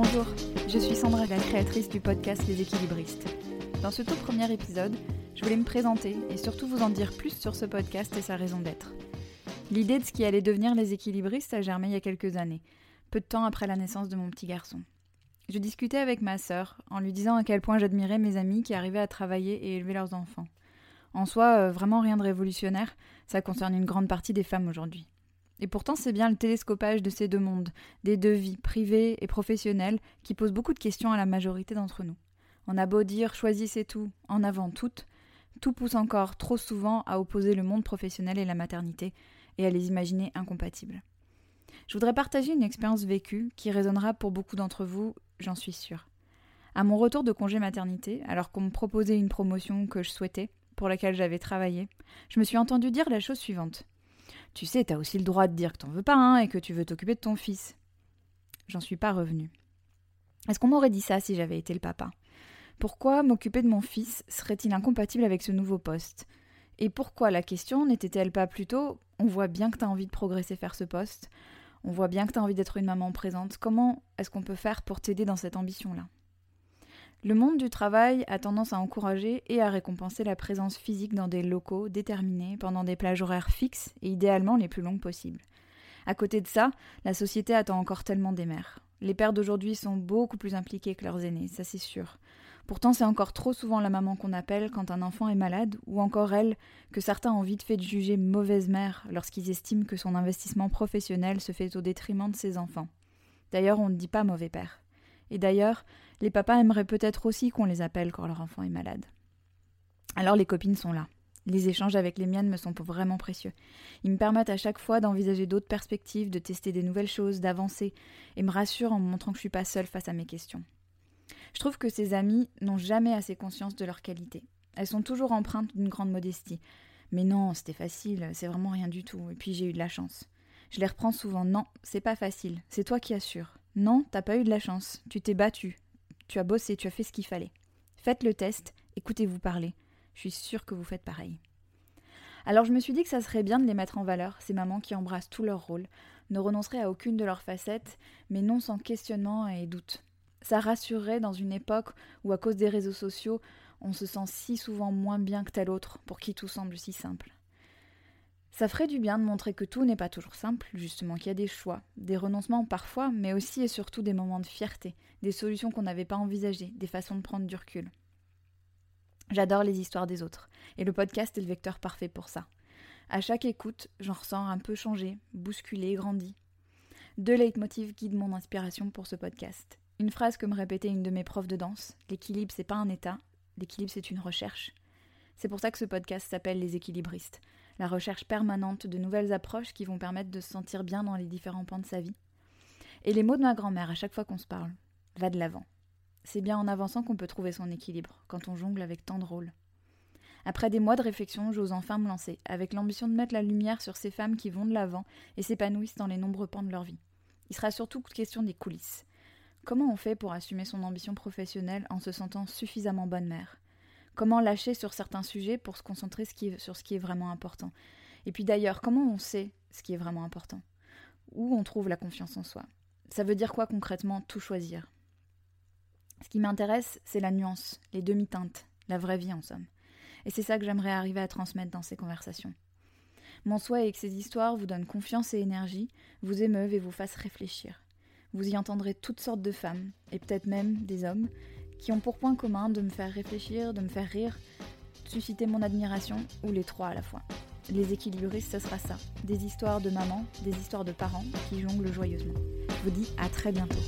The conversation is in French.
Bonjour, je suis Sandra, la créatrice du podcast Les Équilibristes. Dans ce tout premier épisode, je voulais me présenter et surtout vous en dire plus sur ce podcast et sa raison d'être. L'idée de ce qui allait devenir Les Équilibristes a germé il y a quelques années, peu de temps après la naissance de mon petit garçon. Je discutais avec ma sœur en lui disant à quel point j'admirais mes amis qui arrivaient à travailler et élever leurs enfants. En soi, euh, vraiment rien de révolutionnaire, ça concerne une grande partie des femmes aujourd'hui. Et pourtant, c'est bien le télescopage de ces deux mondes, des deux vies, privées et professionnelles, qui pose beaucoup de questions à la majorité d'entre nous. On a beau dire choisissez tout, en avant toutes, tout pousse encore trop souvent à opposer le monde professionnel et la maternité, et à les imaginer incompatibles. Je voudrais partager une expérience vécue qui résonnera pour beaucoup d'entre vous, j'en suis sûre. À mon retour de congé maternité, alors qu'on me proposait une promotion que je souhaitais, pour laquelle j'avais travaillé, je me suis entendu dire la chose suivante. Tu sais, t'as aussi le droit de dire que t'en veux pas hein, et que tu veux t'occuper de ton fils. J'en suis pas revenue. Est-ce qu'on m'aurait dit ça si j'avais été le papa? Pourquoi m'occuper de mon fils serait-il incompatible avec ce nouveau poste? Et pourquoi la question n'était-elle pas plutôt on voit bien que t'as envie de progresser faire ce poste, on voit bien que t'as envie d'être une maman présente, comment est-ce qu'on peut faire pour t'aider dans cette ambition-là? Le monde du travail a tendance à encourager et à récompenser la présence physique dans des locaux déterminés pendant des plages horaires fixes et idéalement les plus longues possibles. À côté de ça, la société attend encore tellement des mères. Les pères d'aujourd'hui sont beaucoup plus impliqués que leurs aînés, ça c'est sûr. Pourtant, c'est encore trop souvent la maman qu'on appelle quand un enfant est malade, ou encore elle, que certains ont vite fait de juger mauvaise mère lorsqu'ils estiment que son investissement professionnel se fait au détriment de ses enfants. D'ailleurs, on ne dit pas mauvais père. Et d'ailleurs, les papas aimeraient peut-être aussi qu'on les appelle quand leur enfant est malade. Alors les copines sont là. Les échanges avec les miennes me sont vraiment précieux. Ils me permettent à chaque fois d'envisager d'autres perspectives, de tester des nouvelles choses, d'avancer, et me rassurent en me montrant que je suis pas seule face à mes questions. Je trouve que ces amies n'ont jamais assez conscience de leur qualité. Elles sont toujours empreintes d'une grande modestie. Mais non, c'était facile, c'est vraiment rien du tout, et puis j'ai eu de la chance. Je les reprends souvent. Non, c'est pas facile, c'est toi qui assures. Non, t'as pas eu de la chance, tu t'es battu, tu as bossé, tu as fait ce qu'il fallait. Faites le test, écoutez-vous parler. Je suis sûre que vous faites pareil. Alors je me suis dit que ça serait bien de les mettre en valeur, ces mamans qui embrassent tout leur rôle, ne renonceraient à aucune de leurs facettes, mais non sans questionnement et doute. Ça rassurerait dans une époque où, à cause des réseaux sociaux, on se sent si souvent moins bien que tel autre, pour qui tout semble si simple. Ça ferait du bien de montrer que tout n'est pas toujours simple, justement, qu'il y a des choix, des renoncements parfois, mais aussi et surtout des moments de fierté, des solutions qu'on n'avait pas envisagées, des façons de prendre du recul. J'adore les histoires des autres, et le podcast est le vecteur parfait pour ça. À chaque écoute, j'en ressens un peu changé, bousculé, grandi. Deux leitmotivs guident mon inspiration pour ce podcast. Une phrase que me répétait une de mes profs de danse l'équilibre, c'est pas un état, l'équilibre, c'est une recherche. C'est pour ça que ce podcast s'appelle Les équilibristes la recherche permanente de nouvelles approches qui vont permettre de se sentir bien dans les différents pans de sa vie. Et les mots de ma grand-mère à chaque fois qu'on se parle, va de l'avant. C'est bien en avançant qu'on peut trouver son équilibre, quand on jongle avec tant de rôles. Après des mois de réflexion, j'ose enfin me lancer, avec l'ambition de mettre la lumière sur ces femmes qui vont de l'avant et s'épanouissent dans les nombreux pans de leur vie. Il sera surtout question des coulisses. Comment on fait pour assumer son ambition professionnelle en se sentant suffisamment bonne mère? Comment lâcher sur certains sujets pour se concentrer sur ce qui est vraiment important Et puis d'ailleurs, comment on sait ce qui est vraiment important? Où on trouve la confiance en soi? Ça veut dire quoi concrètement tout choisir? Ce qui m'intéresse, c'est la nuance, les demi-teintes, la vraie vie en somme. Et c'est ça que j'aimerais arriver à transmettre dans ces conversations. Mon souhait est que ces histoires vous donnent confiance et énergie, vous émeuvent et vous fassent réfléchir. Vous y entendrez toutes sortes de femmes, et peut-être même des hommes, qui ont pour point commun de me faire réfléchir, de me faire rire, de susciter mon admiration, ou les trois à la fois. Les équilibristes, ce sera ça. Des histoires de maman, des histoires de parents qui jonglent joyeusement. Je vous dis à très bientôt.